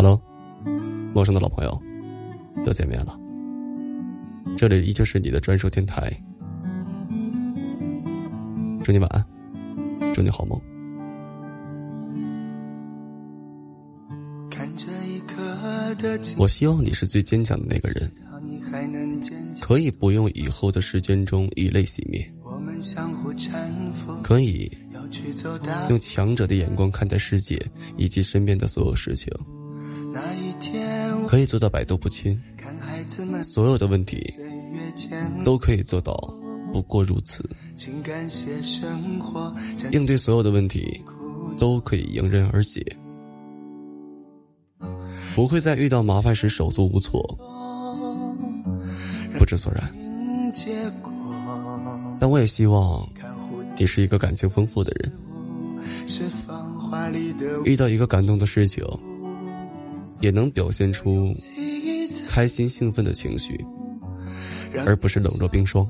Hello，陌生的老朋友，又见面了。这里依旧是你的专属电台。祝你晚安，祝你好梦。我希望你是最坚强的那个人，可以不用以后的时间中以泪洗面，可以用强者的眼光看待世界以及身边的所有事情，可以做到百毒不侵，所有的问题都可以做到不过如此，应对所有的问题都可以迎刃而解。不会在遇到麻烦时手足无措、不知所然。但我也希望你是一个感情丰富的人，遇到一个感动的事情，也能表现出开心兴奋的情绪，而不是冷若冰霜，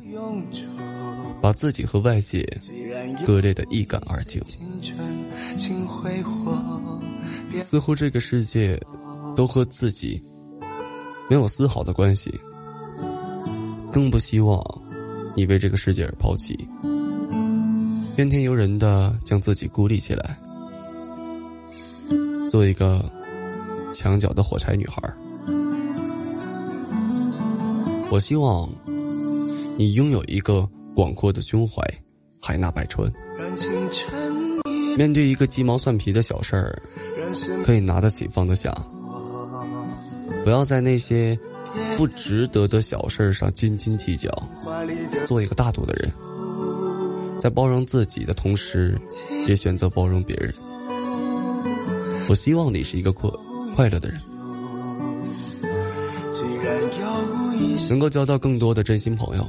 把自己和外界割裂的一干二净。似乎这个世界。都和自己没有丝毫的关系，更不希望你为这个世界而抛弃，怨天尤人的将自己孤立起来，做一个墙角的火柴女孩。我希望你拥有一个广阔的胸怀，海纳百川，面对一个鸡毛蒜皮的小事儿，可以拿得起放得下。不要在那些不值得的小事儿上斤斤计较，做一个大度的人，在包容自己的同时，也选择包容别人。我希望你是一个阔快乐的人，能够交到更多的真心朋友，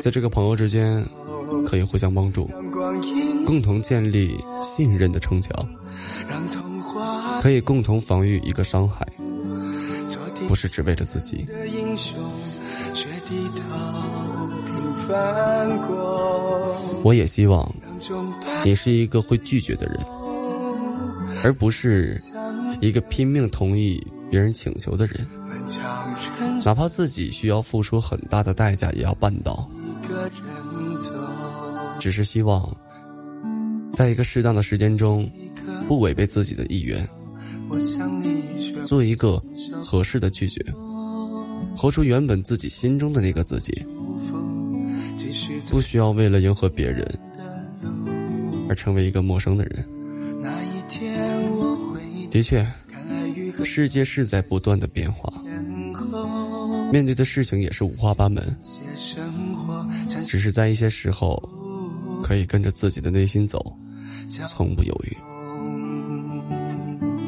在这个朋友之间可以互相帮助，共同建立信任的城墙。可以共同防御一个伤害，不是只为了自己。我也希望你是一个会拒绝的人，而不是一个拼命同意别人请求的人。哪怕自己需要付出很大的代价，也要办到。只是希望，在一个适当的时间中，不违背自己的意愿。做一个合适的拒绝，活出原本自己心中的那个自己，不需要为了迎合别人而成为一个陌生的人。的确，世界是在不断的变化，面对的事情也是五花八门，只是在一些时候，可以跟着自己的内心走，从不犹豫。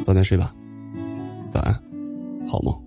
早点睡吧，晚安，好梦。